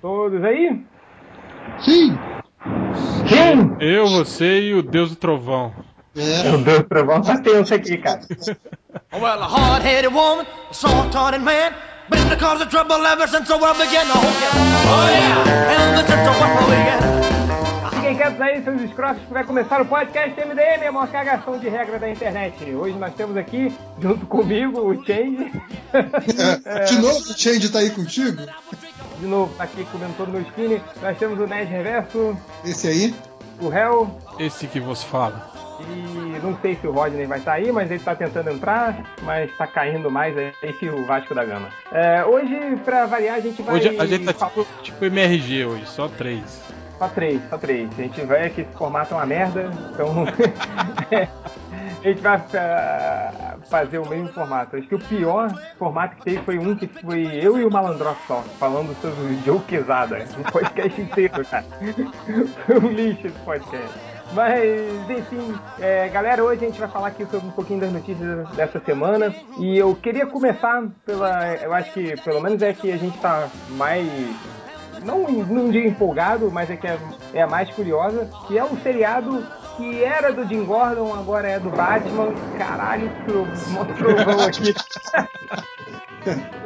Todos aí? Sim! Sim! Eu, você e o Deus do Trovão. É. O Deus do Trovão tá tenso aqui, cara. well, a hard-headed woman, a soft-hearted man, been the cause of trouble ever since the world began. Oh yeah, oh yeah, since the world began. Fiquem quietos aí, seus escrotos, que vai começar o podcast MDM, a maior cagação de regra da internet. Hoje nós temos aqui, junto comigo, o Change. É, de novo o Change tá aí contigo? De novo, tá aqui comendo todo meu skinny. Nós temos o Ned Reverso. Esse aí. O Hell. Esse que vos fala. E não sei se o Rodney vai estar aí, mas ele está tentando entrar, mas está caindo mais aí que o Vasco da Gama. É, hoje, para variar, a gente vai. Hoje a gente tá tipo, tipo MRG hoje, só três. Só três, só três. A gente vai que esse formato é uma merda, então a gente vai uh, fazer o mesmo formato. Acho que o pior formato que teve foi um que foi eu e o Malandro só, falando sobre Quesada. Um podcast inteiro, cara. Foi um lixo esse podcast. Mas, enfim, é, galera, hoje a gente vai falar aqui sobre um pouquinho das notícias dessa semana. E eu queria começar pela. Eu acho que pelo menos é que a gente tá mais. Não num dia empolgado, mas é que é, é a mais curiosa, que é o seriado que era do Jim Gordon, agora é do Batman. Caralho, que trovão aqui.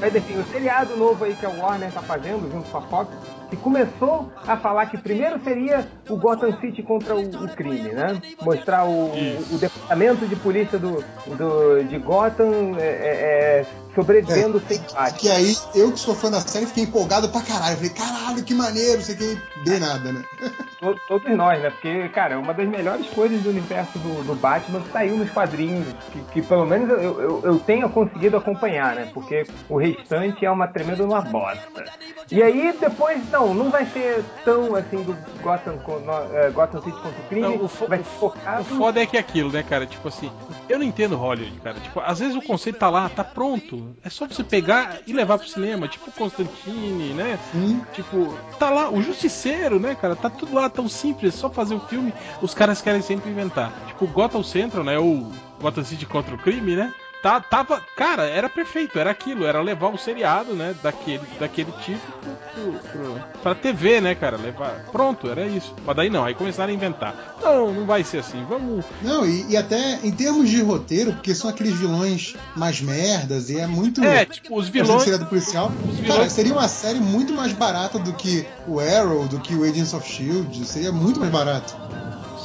Mas enfim, o seriado novo aí que a Warner tá fazendo junto com a Fox que começou a falar que primeiro seria o Gotham City contra o, o crime, né? Mostrar o, o, departamento de polícia do, do de Gotham é, é, é sobrevivendo é, sem parte. Que aí, eu que sou fã da série, fiquei empolgado pra caralho. Falei, caralho, que maneiro, sei que deu nada, né? Todos nós, né? Porque, cara, uma das melhores coisas do universo do, do Batman saiu nos quadrinhos, que, que pelo menos eu, eu, eu, tenha conseguido acompanhar, né? Porque o restante é uma tremenda uma bosta. E aí, depois, não, não vai ser tão assim do Gotham, uh, Gotham City contra o crime. Não, o, vai focado... o foda é que é aquilo, né, cara? Tipo assim, eu não entendo Hollywood, cara. Tipo, às vezes o conceito tá lá, tá pronto é só você pegar e levar pro cinema, tipo Constantine, né? Sim. Tipo, tá lá, o Justiceiro, né, cara? Tá tudo lá tão simples, só fazer o filme. Os caras querem sempre inventar. Tipo, Gotham Central, né? Ou Gotham City contra o crime, né? Tá, tava. Cara, era perfeito, era aquilo, era levar um seriado, né? Daquele, daquele tipo pro, pro, pro, pra TV, né, cara? Levar. Pronto, era isso. Mas daí não, aí começaram a inventar. Não, não vai ser assim, vamos. Não, e, e até em termos de roteiro, porque são aqueles vilões mais merdas, e é muito. É, tipo, os vilões. do policial. Os vilões... Cara, seria uma série muito mais barata do que o Arrow, do que o Agents of Shield. Seria muito mais barato.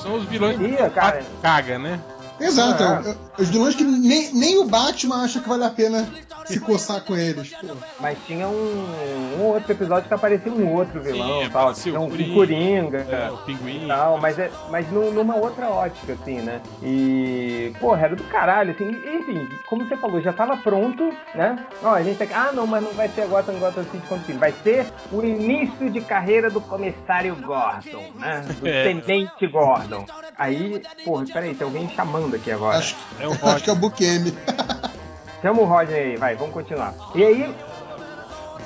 São os vilões que cara. caga, né? Exato. É. Os vilões que nem, nem o Batman acha que vale a pena se coçar com eles. Pô. Mas tinha um, um, outro episódio que aparecia um outro vilão Sim, tal. Tinha um, um Coringa. É, o Pinguim. Tal, mas, é, mas numa outra ótica, assim, né? E, porra, era do caralho, assim. Enfim, como você falou, já tava pronto, né? Ó, a gente tá Ah, não, mas não vai ser agora Gotham Gotham City contra Vai ser o início de carreira do comissário Gordon, né? Do é. tenente Gordon. Aí, porra, peraí, tem alguém chamando aqui agora. Acho, é o acho que é o Bukemi. Chama o Roger aí, vai, vamos continuar. E aí.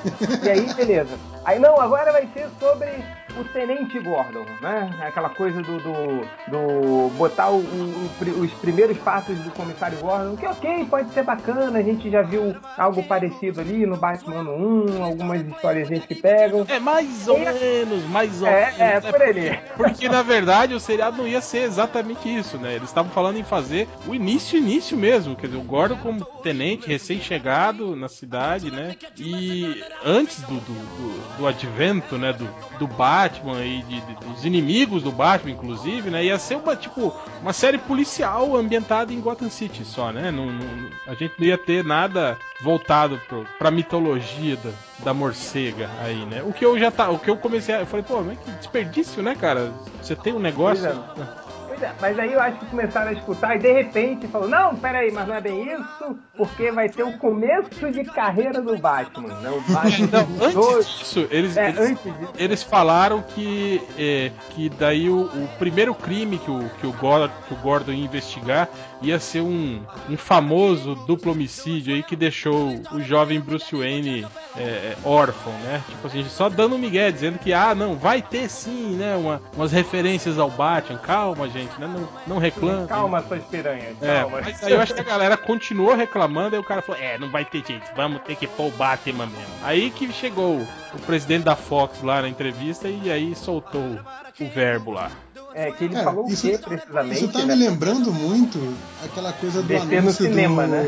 e aí, beleza. Aí não, agora vai ser sobre o Tenente Gordon, né? Aquela coisa do, do, do botar o, o, os primeiros passos do Comissário Gordon, que ok, pode ser bacana, a gente já viu algo parecido ali no Batman 1, algumas histórias que pegam. É, mais ou é, menos, mais ou é, menos. É, por ali. Porque na verdade o seriado não ia ser exatamente isso, né? Eles estavam falando em fazer o início, início mesmo, quer dizer, o Gordon como tenente recém-chegado na cidade, né? E antes do, do, do, do advento, né, do, do Batman e de, de, dos inimigos do Batman, inclusive, né? Ia ser uma, tipo, uma série policial ambientada em Gotham City só, né? Não, não, a gente não ia ter nada voltado pro, pra mitologia da, da morcega aí, né? O que eu já tá, o que eu comecei a, eu falei, pô, mas que desperdício, né, cara? Você tem um negócio. É. Mas aí eu acho que começaram a escutar e de repente falou: não, peraí, mas não é bem isso, porque vai ter o começo de carreira do Batman. Né? O Batman não, antes disso, eles, é, eles, antes disso, eles falaram que, é, que daí o, o, primeiro crime que o, que, o Gordon, que o Gordon ia investigar ia ser um, um famoso duplo homicídio aí que deixou o jovem Bruce Wayne é, é órfão, né? Tipo assim, só dando um migué, dizendo que, ah, não, vai ter sim, né? Uma, umas referências ao Batman. Calma, gente né? Não, não reclame. Calma, suas piranhas. É, Calma. mas aí eu acho que a galera continuou reclamando, aí o cara falou, é, não vai ter jeito, vamos ter que pôr o Batman mesmo. Aí que chegou o presidente da Fox lá na entrevista e aí soltou o verbo lá. É, que ele Cara, falou isso- o quê, precisamente? Isso tá né? me lembrando muito aquela coisa do Descer no anúncio cinema, do... né?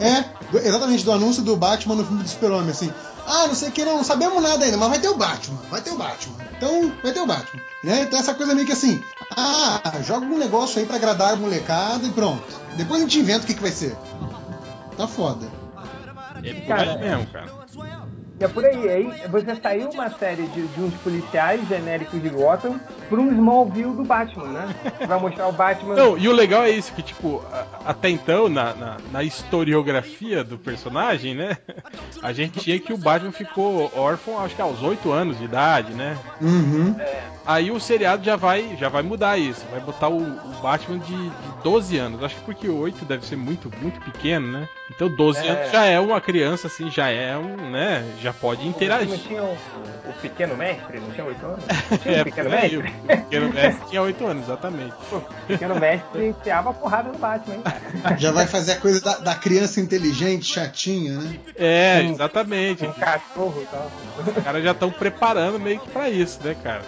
É, exatamente, do anúncio do Batman no filme do Super-Homem, assim. Ah, não sei o que, não, não sabemos nada ainda, mas vai ter o Batman, vai ter o Batman. Então, vai ter o Batman. Né? Então essa coisa meio que assim, ah, joga um negócio aí pra agradar a molecada e pronto. Depois a gente inventa o que, que vai ser. Tá foda. É Cara, aí mesmo, cara. É por aí. Aí você saiu uma série de, de uns policiais genéricos de Gotham pra um Smallville do Batman, né? Vai mostrar o Batman. Não, e o legal é isso, que tipo, a- até então, na, na, na historiografia do personagem, né? A gente tinha que o Batman ficou órfão, acho que aos 8 anos de idade, né? Uhum. Aí o seriado já vai, já vai mudar isso, vai botar o, o Batman de, de 12 anos. Acho que porque o 8 deve ser muito, muito pequeno, né? Então 12 É. anos já é uma criança, assim, já é um, né? Já pode Não interagir. tinha o, o Pequeno Mestre? Não tinha oito anos? Tinha É, o Pequeno Mestre? o pequeno mestre tinha 8 anos, exatamente. Pô, o Pequeno Mestre enfiava a porrada no Batman, hein, cara? Já vai fazer a coisa da, da criança inteligente, chatinha, né? É, Um- exatamente. Um cachorro e tal. Os caras já estão preparando meio que pra isso, né, cara?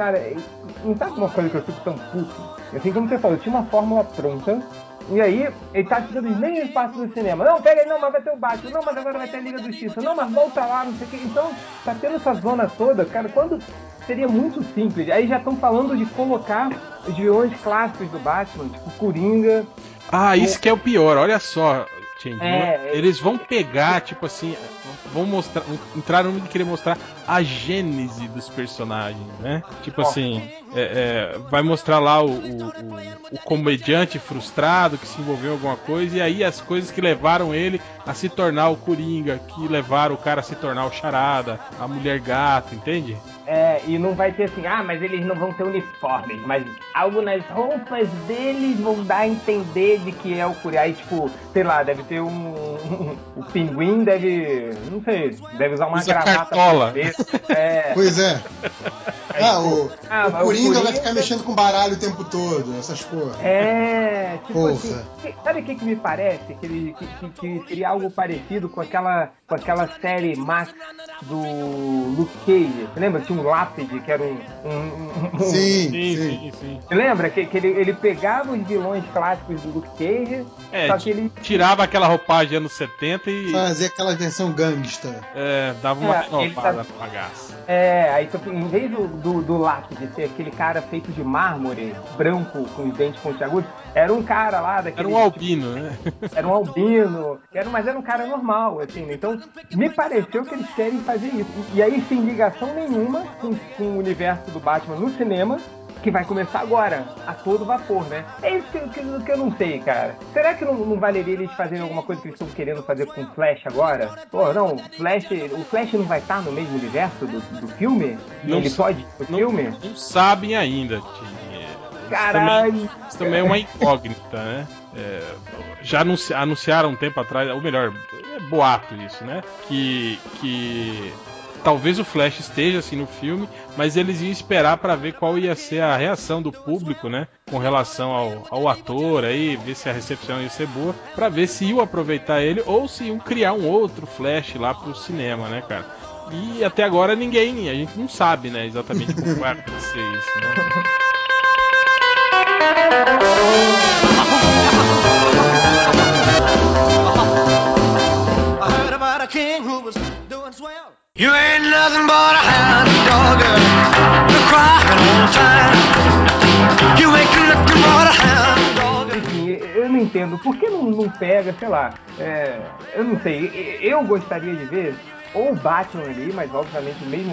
Cara, não sabe uma coisa que eu fico tão puto? Assim como você falou, tinha uma fórmula pronta. E aí, ele tá tirando nem espaço do cinema. Não, pega aí, não, mas vai ter o Batman. Não, mas agora vai ter a Liga do Justiça. Não, mas volta lá, não sei o quê. Então, tá tendo essa zona toda, cara, quando seria muito simples. Aí já estão falando de colocar os vilões clássicos do Batman, tipo Coringa. Ah, isso que é o pior, olha só, Change. É, Eles vão pegar, tipo assim, vão mostrar, entrar no mundo de querer mostrar a gênese dos personagens, né? Tipo assim, é, é, vai mostrar lá o, o, o- o comediante frustrado que se envolveu em alguma coisa, e aí as coisas que levaram ele a se tornar o Coringa, que levaram o cara a se tornar o Charada, a mulher gato, entende? É, e não vai ter assim, ah, mas eles não vão ter uniformes, mas algumas roupas deles vão dar a entender de que é o. Aí, tipo, sei lá, deve ter um. o pinguim deve. Não sei, deve usar uma Usa gravata. cartola. É. Pois é. Ah, o, Ah, o o Coringa vai ficar mexendo com baralho o tempo todo, essas porra. É, tipo Porra. assim, que- sabe o que, que me parece? Que, ele, que, que- que seria algo parecido com aquela, com aquela série Max do Luke Cage. Você lembra? Tinha um lápide que era um. um- um- um- Sim, Sim, sim. sim, sim. Você lembra que, que ele, ele pegava os vilões clássicos do Luke Cage, É, só que ele. tirava aquela roupagem anos 70 e Fazer aquela versão gangsta. é, dava uma É, ele tá-. É, aí que em vez do, do, do lápide ser aquele cara feito de mármore, branco, com os dentes pontiagudos, era um cara lá daquele. Era um albino, né? era um albino, era, mas era um cara normal, assim, né? Então, me pareceu que eles querem fazer isso. E, e aí, sem ligação nenhuma com, com o universo do Batman no cinema, que vai começar agora, a todo vapor, né? É isso que, eu- que, que eu não sei, cara. Será que não, não valeria eles fazerem alguma coisa que eles estão querendo fazer com o Flash agora? Pô, não, Flash, o Flash não vai estar no mesmo universo do, do filme? Não Ele pode pro Não, filme? não sabem ainda. Isso Caralho! também- Isso também é uma incógnita, né? É, já anunci- anunciaram um tempo atrás, ou melhor, é boato isso, né? Que, que talvez o Flash esteja assim no filme, mas eles iam esperar para ver qual ia ser a reação do público, né? Com relação ao, ao ator aí, ver se a recepção ia ser boa, para ver se iam aproveitar ele ou se iam criar um outro Flash lá pro cinema, né, cara? E até agora ninguém, a gente não sabe, né, exatamente como vai acontecer isso, né? I heard about a king who was doing swell. You ain't nothing but a hound dog, all the time. You ain't nothing but a hound. Enfim, eu não entendo. Por que não, não pega, sei lá, é, eu não sei. Eu gostaria de ver ou Batman ali, mas obviamente o mesmo